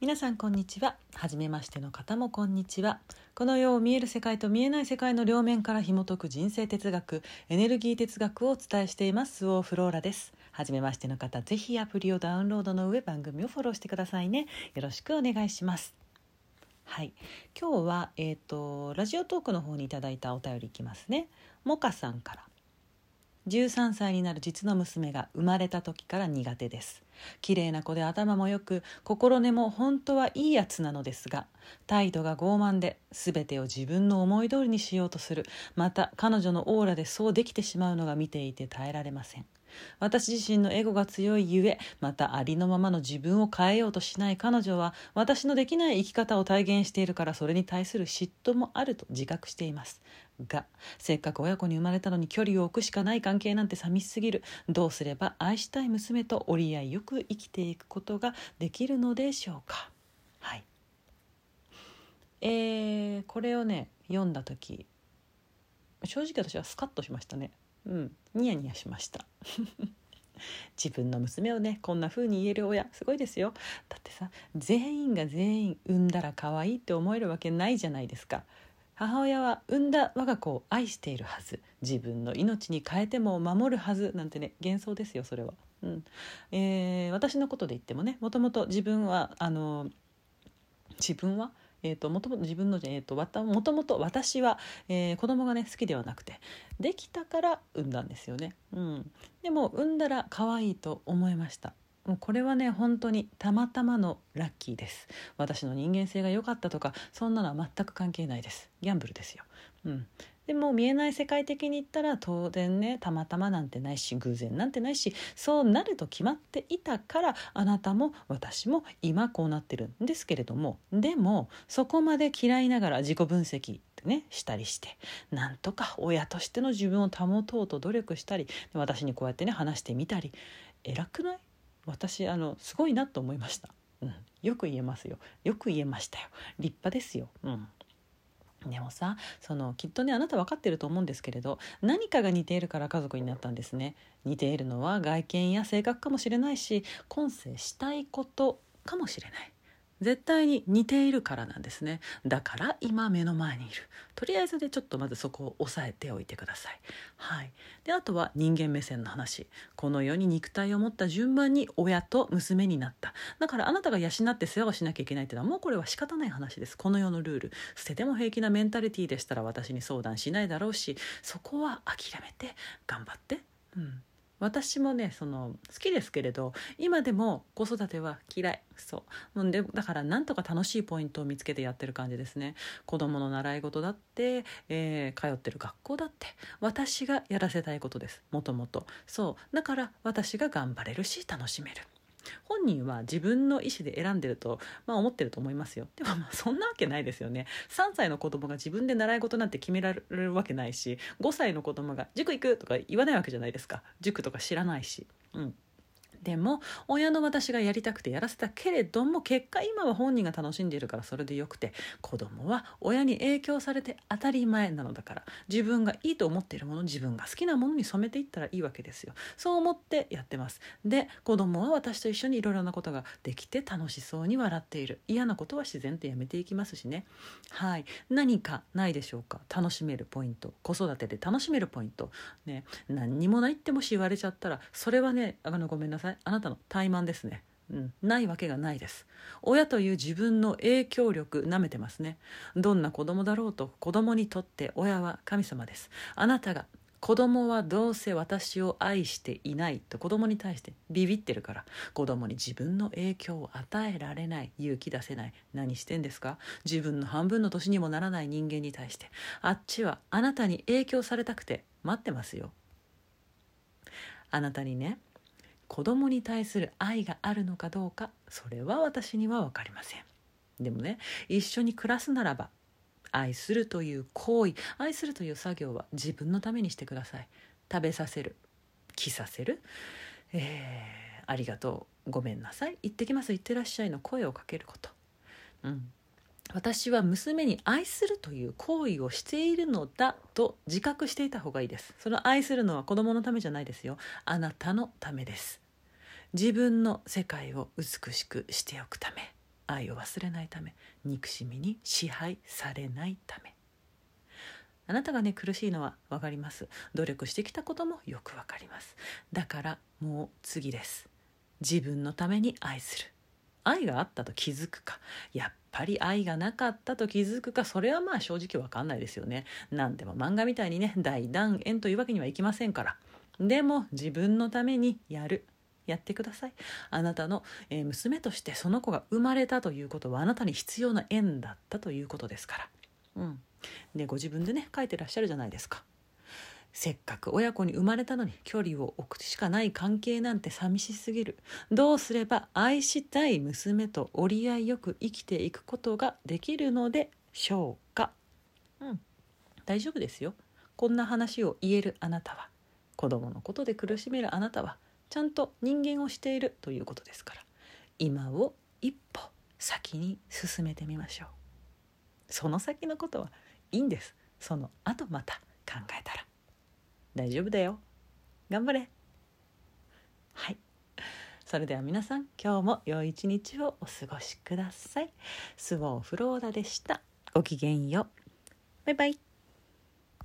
皆さんこんにちは。初めましての方もこんにちは。この世を見える世界と見えない世界の両面から紐解く人生哲学エネルギー哲学をお伝えしています。スオーフローラです。初めましての方ぜひアプリをダウンロードの上番組をフォローしてくださいね。よろしくお願いします。はい。今日はえっ、ー、とラジオトークの方にいただいたお便りいきますね。モカさんから。13歳になる実の娘が生まれた時から苦手です。綺麗な子で頭もよく心根も本当はいいやつなのですが態度が傲慢で全てを自分の思い通りにしようとする。また彼女のオーラでそうできてしまうのが見ていて耐えられません。私自身のエゴが強いゆえまたありのままの自分を変えようとしない彼女は私のできない生き方を体現しているからそれに対する嫉妬もあると自覚しています。がせっかく親子に生まれたのに距離を置くしかない関係なんて寂しすぎる。どうすれば愛したい娘と折り合いよく生きていくことができるのでしょうか。はい。えー、これをね読んだ時正直私はスカッとしましたね。うん。ニヤニヤしました。自分の娘をねこんな風に言える親すごいですよ。だってさ全員が全員産んだら可愛いって思えるわけないじゃないですか。母親は産んだ我が子を愛しているはず。自分の命に変えても守るはず。なんてね幻想ですよそれは。うん。えー、私のことで言ってもねもともと自分はあの自分は？えーと、もともと自分の、えーと、ともともと私は、えー、子供がね好きではなくてできたから産んだんですよね、うん、でも産んだら可愛いと思いました。もうこれはね本当にたまたまのラッキーです。私の人間性が良かったとかそんなのは全く関係ないです。ギャンブルですよ、うん、でも見えない世界的に言ったら当然ねたまたまなんてないし偶然なんてないしそうなると決まっていたからあなたも私も今こうなってるんですけれどもでもそこまで嫌いながら自己分析ねしたりしてなんとか親としての自分を保とうと努力したり私にこうやってね話してみたり偉くない？私あのすごいなと思いました、うん、よく言えますよ。よく言えましたよ。立派ですよ、うん、でもさそのきっとねあなた分かってると思うんですけれど何かが似ているから家族になったんですね。似ているのは外見や性格かもしれないし今世したいことかもしれない。絶対に似ているからなんですね。だから今目の前にいる。とりあえずでちょっとまずそこを押さえておいてください。はい。であとは人間目線の話。この世に肉体を持った順番に親と娘になった。だからあなたが養って世話をしなきゃいけないっていうのはもうこれは仕方ない話です。この世のルール。捨てても平気なメンタリティーでしたら私に相談しないだろうしそこは諦めて頑張って。うん。私もねその好きですけれど今でも子育ては嫌い。そう。でだからなんとか楽しいポイントを見つけてやってる感じですね。子供の習い事だって、えー、通ってる学校だって私がやらせたいことです。もともと。そう。だから私が頑張れるし楽しめる。本人は自分の意思で選んでると、まあ、思ってると思いますよでもまあそんなわけないですよね3歳の子供が自分で習い事なんて決められるわけないし5歳の子供が「塾行く!」とか言わないわけじゃないですか塾とか知らないし。うんでも親の私がやりたくてやらせたけれども結果今は本人が楽しんでいるからそれでよくて子供は親に影響されて当たり前なのだから自分がいいと思っているもの自分が好きなものに染めていったらいいわけですよ。そう思ってやってます。で子供は私と一緒にいろいろなことができて楽しそうに笑っている。嫌なことは自然とやめていきますしね。はい。何かないでしょうか？楽しめるポイント。子育てで楽しめるポイント。ね。何にもないってもし言われちゃったらそれはねあのごめんなさい。あなたの怠慢ですね。うん、ないわけがないです。親という自分の影響力なめてますね。どんな子供だろうと子供にとって親は神様です。あなたが子供はどうせ私を愛していないと子供に対してビビってるから子供に自分の影響を与えられない勇気出せない。何してんですか？自分の半分の年にもならない人間に対して。あっちはあなたに影響されたくて待ってますよ。あなたにね子供に対する愛があるのかどうかそれは私には分かりません。でもね一緒に暮らすならば愛するという行為愛するという作業は自分のためにしてください。食べさせる着させる、えー、ありがとうごめんなさい。行ってきます行ってらっしゃいの声をかけること、うん、私は娘に愛するという行為をしているのだと自覚していた方がいいです。その愛するのは子供のためじゃないですよ。あなたのためです。自分の世界を美しくしておくため。愛を忘れないため。憎しみに支配されないため。あなたがね苦しいのは分かります。努力してきたこともよく分かります。だからもう次です。自分のために愛する。愛があったと気づくか。やっぱり愛がなかったと気づくかそれはまあ正直わかんないですよね。何でも漫画みたいにね大団円というわけにはいきませんから。でも自分のためにやる。やってください。あなたの、え娘としてその子が生まれたということはあなたに必要な縁だったということですから。うん。でご自分でね書いてらっしゃるじゃないですか。せっかく親子に生まれたのに距離を置くしかない関係なんて寂しすぎる。どうすれば愛したい娘と折り合いよく生きていくことができるのでしょうか？うん。大丈夫ですよ。こんな話を言えるあなたは。子供のことで苦しめるあなたはちゃんと人間をしているということですから。今を一歩先に進めてみましょう。その先のことはいいんです。その後また考えたら。大丈夫だよ。頑張れ。はい。それでは皆さん今日も良い一日をお過ごしください。スウォーフローラでした。ごきげんよう。バイバイ。